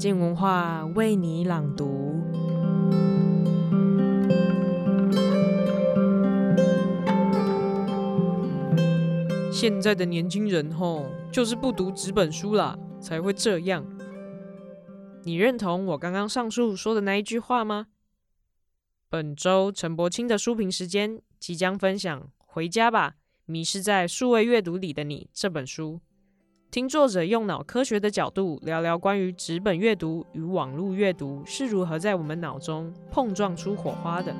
静文化为你朗读。现在的年轻人吼，就是不读纸本书啦，才会这样。你认同我刚刚上述说的那一句话吗？本周陈柏青的书评时间即将分享《回家吧，迷失在数位阅读里的你》这本书。听作者用脑科学的角度聊聊关于纸本阅读与网络阅读是如何在我们脑中碰撞出火花的。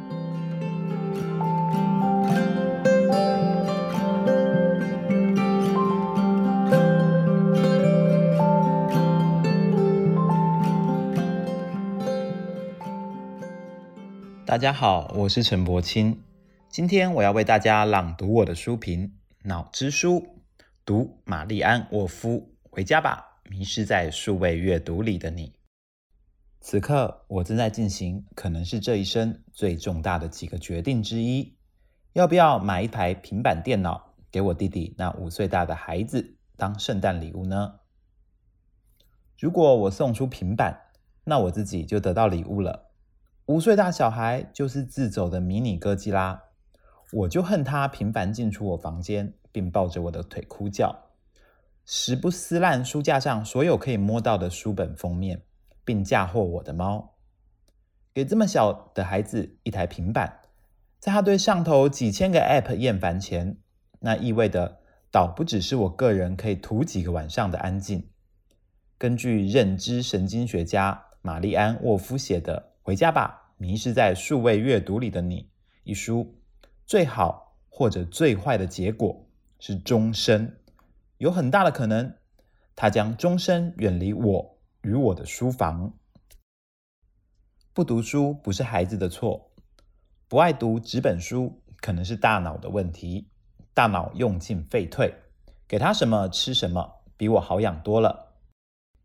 大家好，我是陈柏青，今天我要为大家朗读我的书评《脑之书》。读玛丽安·沃夫，回家吧，迷失在数位阅读里的你。此刻，我正在进行可能是这一生最重大的几个决定之一：要不要买一台平板电脑给我弟弟那五岁大的孩子当圣诞礼物呢？如果我送出平板，那我自己就得到礼物了。五岁大小孩就是自走的迷你哥吉拉，我就恨他频繁进出我房间。并抱着我的腿哭叫，时不撕烂书架上所有可以摸到的书本封面，并嫁祸我的猫。给这么小的孩子一台平板，在他对上头几千个 App 厌烦前，那意味的倒不只是我个人可以图几个晚上的安静。根据认知神经学家玛丽安·沃夫写的《回家吧，迷失在数位阅读里的你》一书，最好或者最坏的结果。是终身，有很大的可能，他将终身远离我与我的书房。不读书不是孩子的错，不爱读纸本书可能是大脑的问题。大脑用进废退，给他什么吃什么，比我好养多了。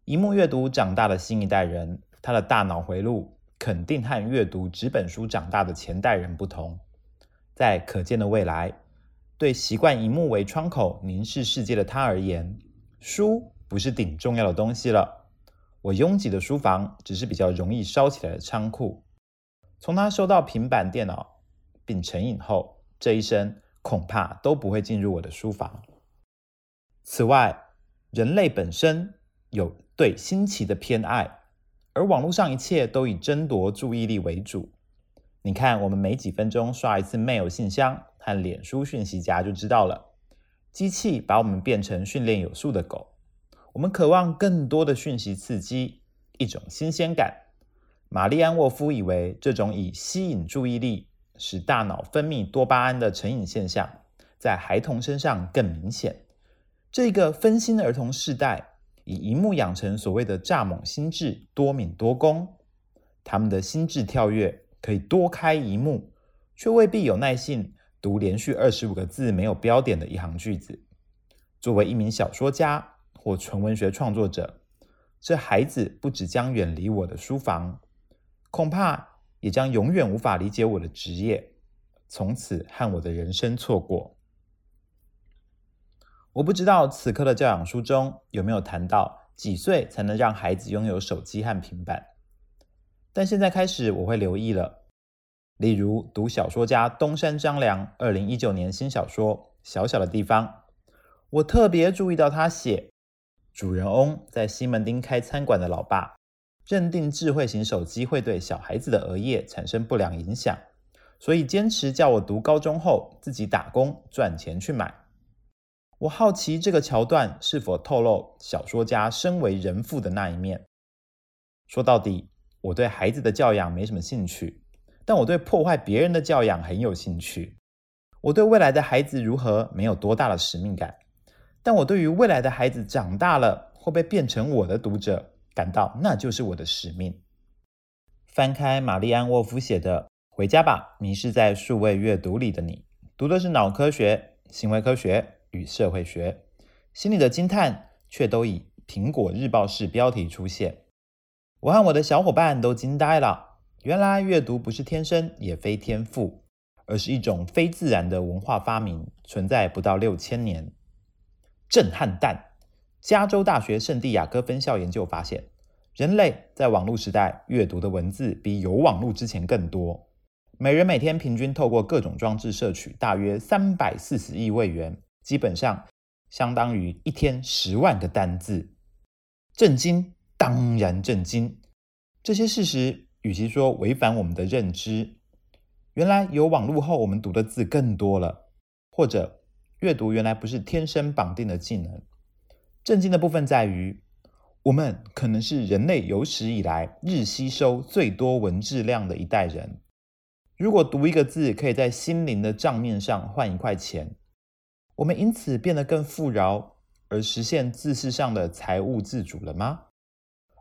一幕阅读长大的新一代人，他的大脑回路肯定和阅读纸本书长大的前代人不同。在可见的未来。对习惯萤幕为窗口凝视世界的他而言，书不是顶重要的东西了。我拥挤的书房只是比较容易烧起来的仓库。从他收到平板电脑并成瘾后，这一生恐怕都不会进入我的书房。此外，人类本身有对新奇的偏爱，而网络上一切都以争夺注意力为主。你看，我们每几分钟刷一次 mail 信箱。和脸书讯息夹就知道了，机器把我们变成训练有素的狗。我们渴望更多的讯息刺激，一种新鲜感。玛丽安·沃夫以为，这种以吸引注意力、使大脑分泌多巴胺的成瘾现象，在孩童身上更明显。这个分心儿童世代，以荧幕养成所谓的蚱蜢心智，多敏多工。他们的心智跳跃可以多开一幕，却未必有耐性。读连续二十五个字没有标点的一行句子。作为一名小说家或纯文学创作者，这孩子不只将远离我的书房，恐怕也将永远无法理解我的职业，从此和我的人生错过。我不知道此刻的教养书中有没有谈到几岁才能让孩子拥有手机和平板，但现在开始我会留意了。例如，读小说家东山张良二零一九年新小说《小小的地方》，我特别注意到他写，主人翁在西门町开餐馆的老爸，认定智慧型手机会对小孩子的额叶产生不良影响，所以坚持叫我读高中后自己打工赚钱去买。我好奇这个桥段是否透露小说家身为人父的那一面。说到底，我对孩子的教养没什么兴趣。但我对破坏别人的教养很有兴趣。我对未来的孩子如何没有多大的使命感，但我对于未来的孩子长大了会不会变成我的读者感到那就是我的使命。翻开玛丽安·沃夫写的《回家吧，迷失在数位阅读里的你》，读的是脑科学、行为科学与社会学，心里的惊叹却都以《苹果日报》式标题出现。我和我的小伙伴都惊呆了。原来阅读不是天生，也非天赋，而是一种非自然的文化发明，存在不到六千年。震撼弹！加州大学圣地亚哥分校研究发现，人类在网络时代阅读的文字比有网络之前更多。每人每天平均透过各种装置摄取大约三百四十亿位元，基本上相当于一天十万个单字。震惊，当然震惊！这些事实与其说违反我们的认知，原来有网络后我们读的字更多了，或者阅读原来不是天生绑定的技能。震惊的部分在于。我们可能是人类有史以来日吸收最多文字量的一代人。如果读一个字可以在心灵的账面上换一块钱，我们因此变得更富饶，而实现字识上的财务自主了吗？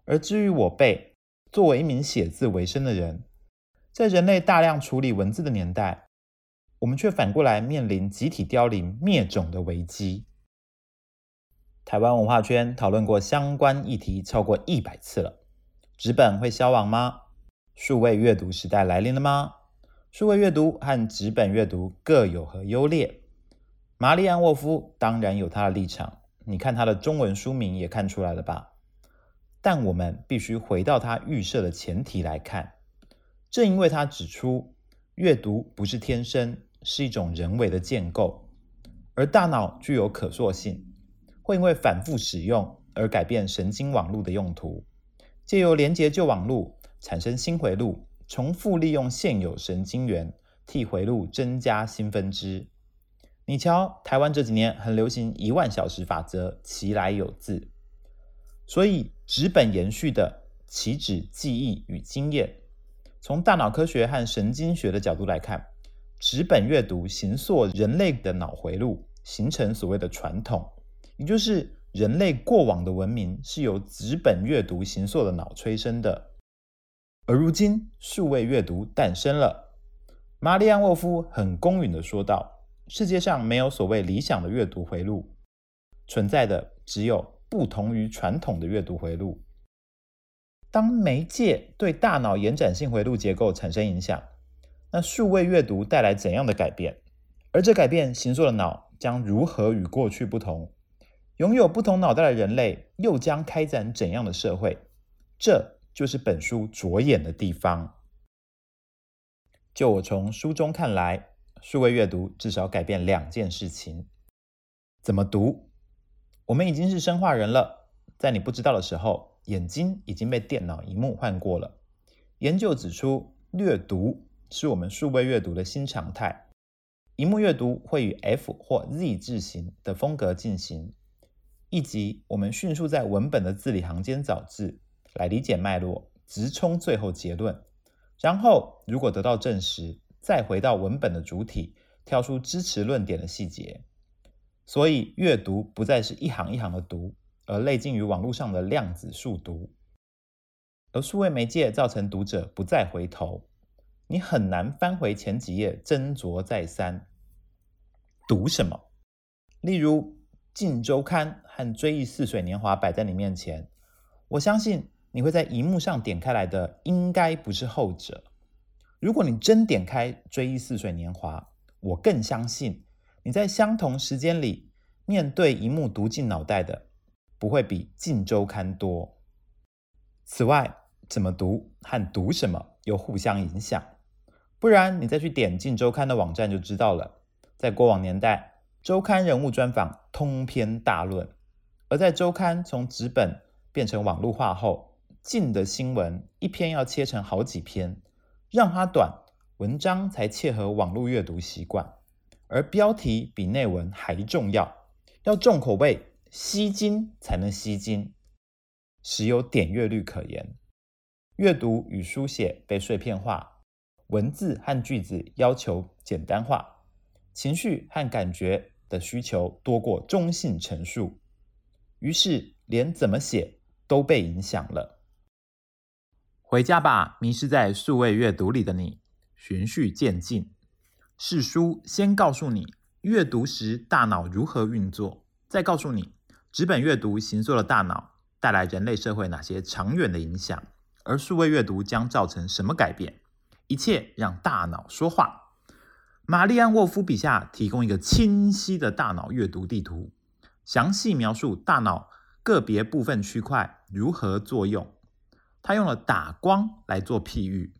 而至于我辈，作为一名写字为生的人，在人类大量处理文字的年代，我们却反过来面临集体凋零、灭种的危机。台湾文化圈讨论过相关议题超过一百次了。纸本会消亡吗？数位阅读时代来临了吗？数位阅读和纸本阅读各有何优劣？玛丽安沃夫当然有他的立场，你看他的中文书名也看出来了吧？但我们必须回到他预设的前提来看。正因为他指出，阅读不是天生，是一种人为的建构，而大脑具有可塑性。会因为反复使用而改变神经网络的用途，借由连接旧网络产生新回路，重复利用现有神经元，替回路增加新分支。你瞧，台湾这几年很流行一万小时法则，其来有自。所以纸本延续的起止记忆与经验。从大脑科学和神经学的角度来看，纸本阅读形塑人类的脑回路，形成所谓的传统。也就是人类过往的文明是由纸本阅读形塑的脑催生的，而如今数位阅读诞生了。玛丽安沃夫很公允地说道：“世界上没有所谓理想的阅读回路，存在的只有不同于传统的阅读回路。当媒介对大脑延展性回路结构产生影响，那数位阅读带来怎样的改变？而这改变形塑的脑将如何与过去不同？”拥有不同脑袋的人类又将开展怎样的社会？这就是本书着眼的地方。就我从书中看来，数位阅读至少改变两件事情：怎么读？我们已经是生化人了，在你不知道的时候，眼睛已经被电脑萤幕换过了。研究指出，略读是我们数位阅读的新常态。萤幕阅读会以 F 或 Z 字形的风格进行。以及我们迅速在文本的字里行间找字，来理解脉络，直冲最后结论。然后，如果得到证实，再回到文本的主体，挑出支持论点的细节。所以，阅读不再是一行一行的读，而类近于网络上的量子速读。而数位媒介造成读者不再回头，你很难翻回前几页斟酌再三。读什么？例如。《镜周刊》和《追忆似水年华》摆在你面前，我相信你会在荧幕上点开来的，应该不是后者。如果你真点开《追忆似水年华》，我更相信你在相同时间里面对一幕读进脑袋的，不会比《镜周刊》多。此外，怎么读和读什么又互相影响，不然你再去点《镜周刊》的网站就知道了。在过往年代，周刊人物专访通篇大论，而在周刊从纸本变成网络化后，近的新闻一篇要切成好几篇，让它短，文章才切合网络阅读习惯，而标题比内文还重要，要重口味，吸睛才能吸睛，实有点阅率可言。阅读与书写被碎片化，文字和句子要求简单化，情绪和感觉。的需求多过中性陈述，于是连怎么写都被影响了。回家吧，迷失在数位阅读里的你。循序渐进，是书先告诉你阅读时大脑如何运作，再告诉你纸本阅读形塑了大脑，带来人类社会哪些长远的影响，而数位阅读将造成什么改变。一切让大脑说话。玛丽安沃夫笔下提供一个清晰的大脑阅读地图，详细描述大脑个别部分区块如何作用，他用了打光来做譬喻。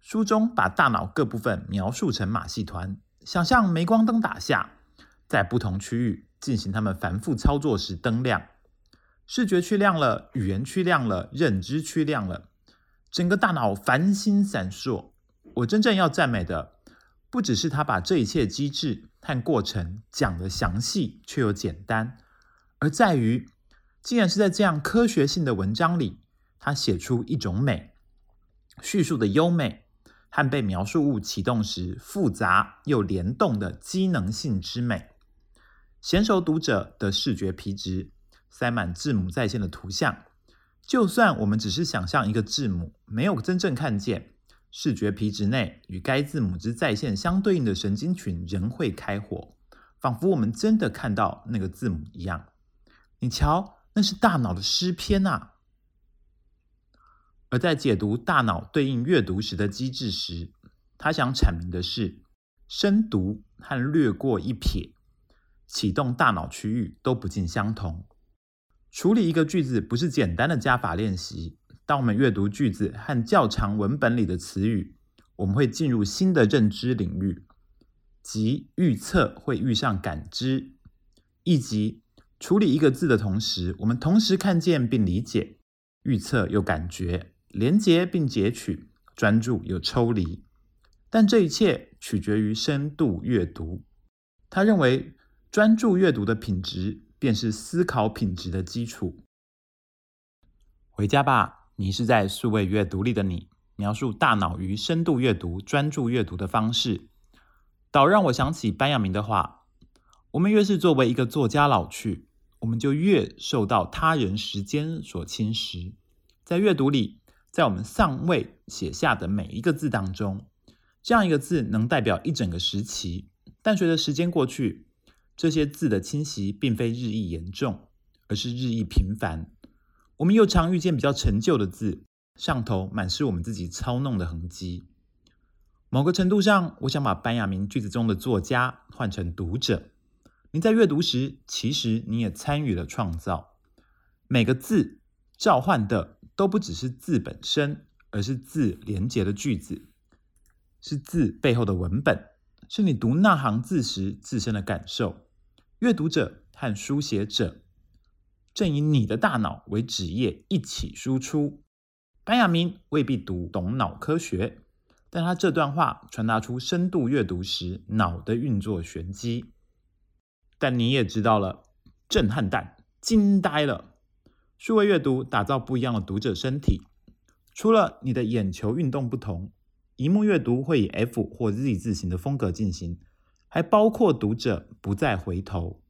书中把大脑各部分描述成马戏团，想象镁光灯打下，在不同区域进行他们反复操作时灯亮，视觉区亮了，语言区亮了，认知区亮了，整个大脑繁星闪烁。我真正要赞美的，不只是他把这一切机制和过程讲得详细却又简单，而在于，竟然是在这样科学性的文章里，他写出一种美，叙述的优美。和被描述物启动时复杂又联动的机能性之美，娴熟读者的视觉皮质塞满字母在线的图像，就算我们只是想象一个字母，没有真正看见，视觉皮质内与该字母之在线相对应的神经群仍会开火，仿佛我们真的看到那个字母一样。你瞧，那是大脑的诗篇啊！而在解读大脑对应阅读时的机制时，他想阐明的是，深读和略过一瞥，启动大脑区域都不尽相同。处理一个句子不是简单的加法练习。当我们阅读句子和较长文本里的词语，我们会进入新的认知领域，即预测会遇上感知，以及处理一个字的同时，我们同时看见并理解，预测又感觉。连接并截取，专注又抽离，但这一切取决于深度阅读。他认为，专注阅读的品质便是思考品质的基础。回家吧，迷失在数位阅读里的你，描述大脑与深度阅读、专注阅读的方式，倒让我想起班雅明的话：我们越是作为一个作家老去，我们就越受到他人时间所侵蚀。在阅读里。在我们尚未写下的每一个字当中，这样一个字能代表一整个时期。但随着时间过去，这些字的侵袭并非日益严重，而是日益频繁。我们又常遇见比较陈旧的字，上头满是我们自己操弄的痕迹。某个程度上，我想把班雅明句子中的作家换成读者。你在阅读时，其实你也参与了创造。每个字召唤的。都不只是字本身，而是字连结的句子，是字背后的文本，是你读那行字时自身的感受。阅读者和书写者正以你的大脑为纸页一起输出。班雅明未必读懂脑科学，但他这段话传达出深度阅读时脑的运作玄机。但你也知道了，震撼弹，惊呆了。数位阅读打造不一样的读者身体，除了你的眼球运动不同，萤幕阅读会以 F 或 Z 字形的风格进行，还包括读者不再回头。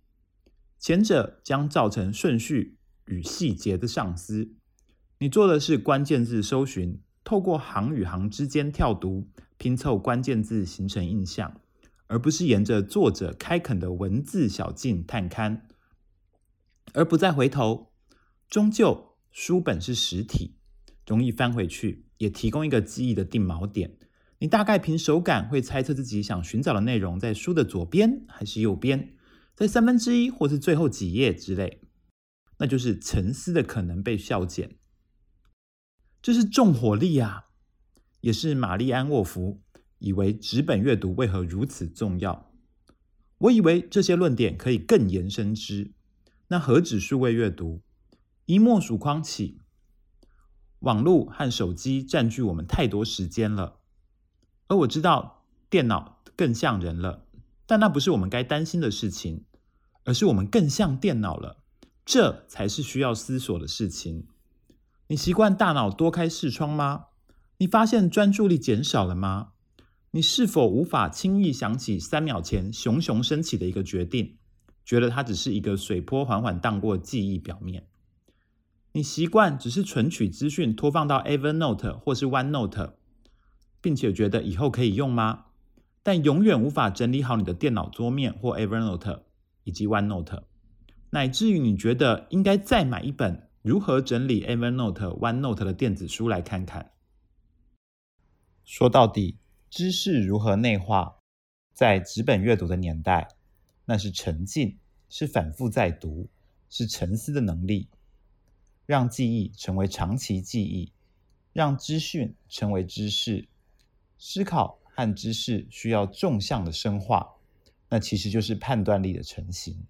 前者将造成顺序与细节的丧失。你做的是关键字搜寻，透过行与行之间跳读，拼凑关键字形成印象，而不是沿着作者开垦的文字小径探勘，而不再回头。终究，书本是实体，容易翻回去，也提供一个记忆的定锚点。你大概凭手感会猜测自己想寻找的内容在书的左边还是右边，在三分之一或是最后几页之类。那就是沉思的可能被削减。这是重火力啊！也是玛丽安·沃夫以为纸本阅读为何如此重要。我以为这些论点可以更延伸之，那何止数位阅读？一末曙光起，网络和手机占据我们太多时间了。而我知道电脑更像人了，但那不是我们该担心的事情，而是我们更像电脑了。这才是需要思索的事情。你习惯大脑多开视窗吗？你发现专注力减少了吗？你是否无法轻易想起三秒前熊熊升起的一个决定，觉得它只是一个水波缓缓荡过记忆表面？你习惯只是存取资讯，拖放到 Evernote 或是 OneNote，并且觉得以后可以用吗？但永远无法整理好你的电脑桌面或 Evernote 以及 OneNote，乃至于你觉得应该再买一本如何整理 Evernote、OneNote 的电子书来看看。说到底，知识如何内化，在纸本阅读的年代，那是沉浸，是反复在读，是沉思的能力。让记忆成为长期记忆，让资讯成为知识。思考和知识需要纵向的深化，那其实就是判断力的成型。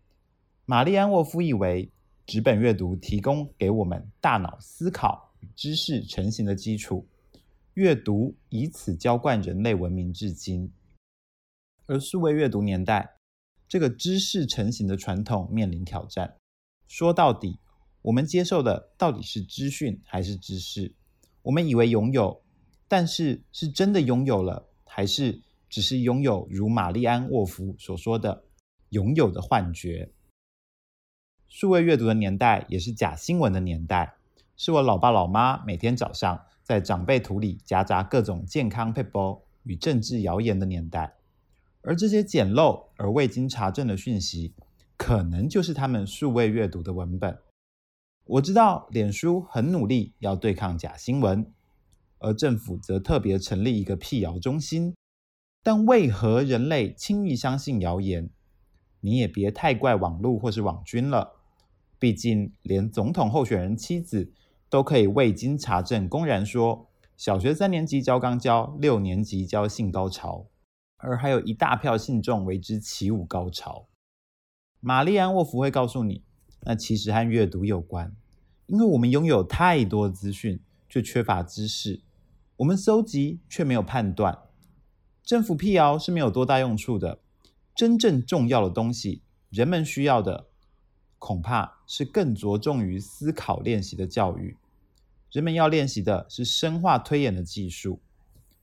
玛丽安·沃夫以为，纸本阅读提供给我们大脑思考与知识成型的基础，阅读以此浇灌人类文明至今。而数位阅读年代，这个知识成型的传统面临挑战。说到底，我们接受的到底是资讯还是知识？我们以为拥有，但是是真的拥有了，还是只是拥有如玛丽安·沃夫所说的“拥有的幻觉”？数位阅读的年代也是假新闻的年代，是我老爸老妈每天早上在长辈图里夹杂各种健康撇步与政治谣言的年代。而这些简陋而未经查证的讯息，可能就是他们数位阅读的文本。我知道脸书很努力要对抗假新闻，而政府则特别成立一个辟谣中心。但为何人类轻易相信谣言？你也别太怪网络或是网军了。毕竟，连总统候选人妻子都可以未经查证公然说，小学三年级教肛交，六年级教性高潮。而还有一大票信众为之起舞高潮。玛丽安·沃夫会告诉你，那其实和阅读有关，因为我们拥有太多资讯，却缺乏知识；我们搜集却没有判断。政府辟谣是没有多大用处的。真正重要的东西，人们需要的，恐怕是更着重于思考练习的教育。人们要练习的是深化推演的技术，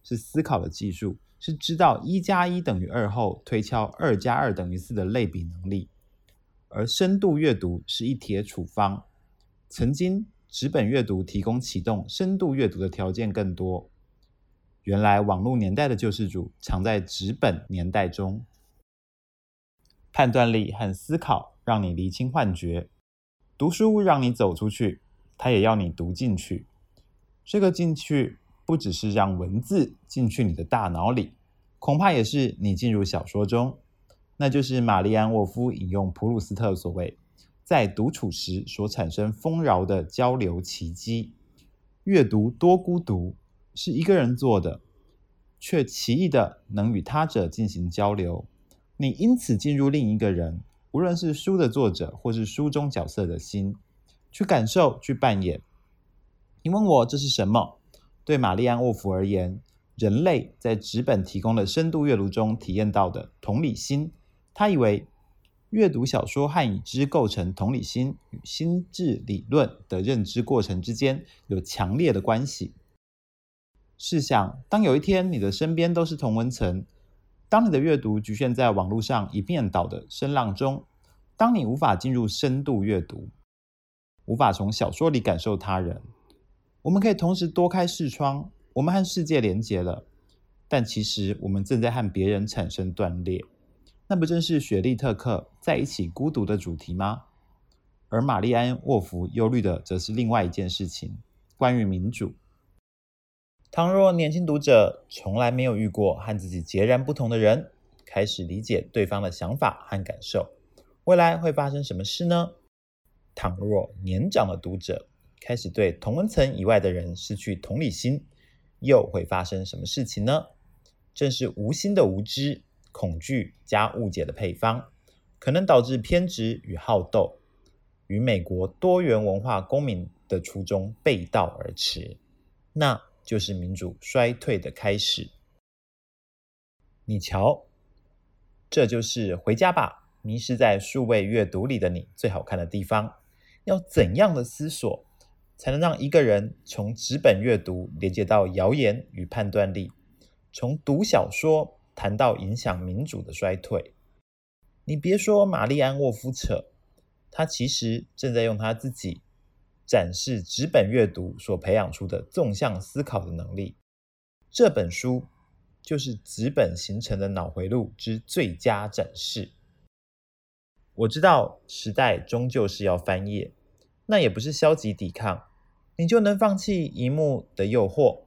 是思考的技术。是知道一加一等于二后推敲二加二等于四的类比能力，而深度阅读是一帖处方。曾经纸本阅读提供启动深度阅读的条件更多。原来网络年代的救世主藏在纸本年代中。判断力和思考让你厘清幻觉，读书让你走出去，它也要你读进去。这个进去。不只是让文字进去你的大脑里，恐怕也是你进入小说中。那就是玛丽安·沃夫引用普鲁斯特所谓，在独处时所产生丰饶的交流奇迹。阅读多孤独，是一个人做的，却奇异的能与他者进行交流。你因此进入另一个人，无论是书的作者或是书中角色的心，去感受，去扮演。你问我这是什么？对玛丽安·沃夫而言，人类在纸本提供的深度阅读中体验到的同理心，他以为阅读小说和已知构成同理心与心智理论的认知过程之间有强烈的关系。试想，当有一天你的身边都是同文层，当你的阅读局限在网络上一面倒的声浪中，当你无法进入深度阅读，无法从小说里感受他人。我们可以同时多开视窗，我们和世界连结了，但其实我们正在和别人产生断裂。那不正是雪莉特克在一起孤独的主题吗？而玛丽安·沃夫忧虑的则是另外一件事情，关于民主。倘若年轻读者从来没有遇过和自己截然不同的人，开始理解对方的想法和感受，未来会发生什么事呢？倘若年长的读者，开始对同文层以外的人失去同理心，又会发生什么事情呢？正是无心的无知、恐惧加误解的配方，可能导致偏执与好斗，与美国多元文化公民的初衷背道而驰，那就是民主衰退的开始。你瞧，这就是回家吧，迷失在数位阅读里的你最好看的地方。要怎样的思索？才能让一个人从纸本阅读连接到谣言与判断力，从读小说谈到影响民主的衰退。你别说玛丽安·沃夫扯，他其实正在用他自己展示纸本阅读所培养出的纵向思考的能力。这本书就是纸本形成的脑回路之最佳展示。我知道时代终究是要翻页。那也不是消极抵抗，你就能放弃萤幕的诱惑，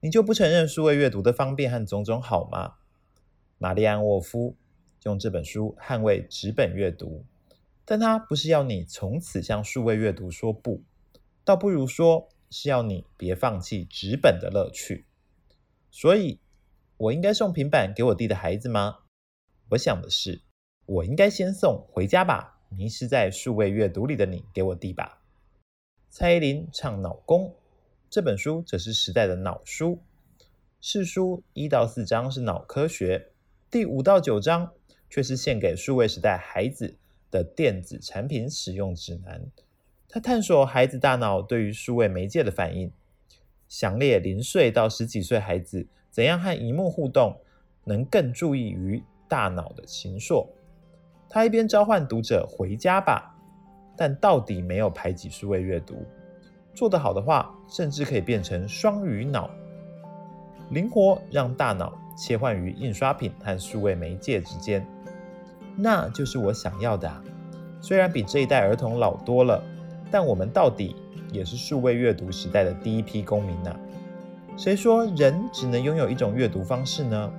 你就不承认数位阅读的方便和种种好吗？玛丽安·沃夫用这本书捍卫纸本阅读，但他不是要你从此向数位阅读说不，倒不如说是要你别放弃纸本的乐趣。所以，我应该送平板给我弟的孩子吗？我想的是，我应该先送《回家吧，迷失在数位阅读里的你》给我弟吧。蔡依林唱脑功，这本书则是时代的脑书。释书一到四章是脑科学，第五到九章却是献给数位时代孩子的电子产品使用指南。他探索孩子大脑对于数位媒介的反应。详列零岁到十几岁孩子怎样和荧幕互动，能更注意于大脑的形塑。他一边召唤读者回家吧，但到底没有排挤数位阅读。做得好的话，甚至可以变成双语脑，灵活让大脑切换于印刷品和数位媒介之间。那就是我想要的啊。虽然比这一代儿童老多了，但我们到底也是数位阅读时代的第一批公民呢、啊。谁说人只能拥有一种阅读方式呢？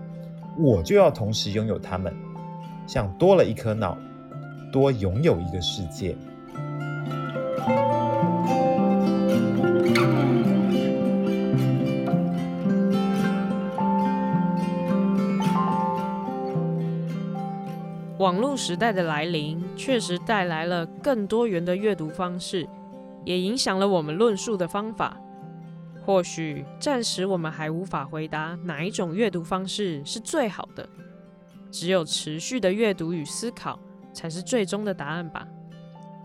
我就要同时拥有它们，像多了一颗脑，多拥有一个世界。网络时代的来临，确实带来了更多元的阅读方式。也影响了我们论述的方法。或许暂时我们还无法回答哪一种阅读方式是最好的，只有持续的阅读与思考才是最终的答案吧。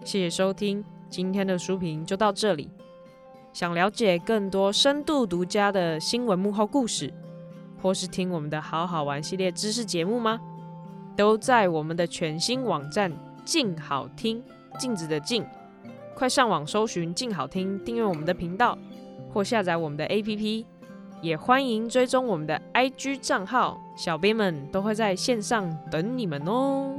谢谢收听，今天的书评就到这里。想了解更多深度独家的新闻幕后故事，或是听我们的好好玩系列知识节目吗？都在我们的全新网站“静好听”，镜子的镜。快上网搜寻“静好听”，订阅我们的频道，或下载我们的 APP。也欢迎追踪我们的 IG 账号，小编们都会在线上等你们哦。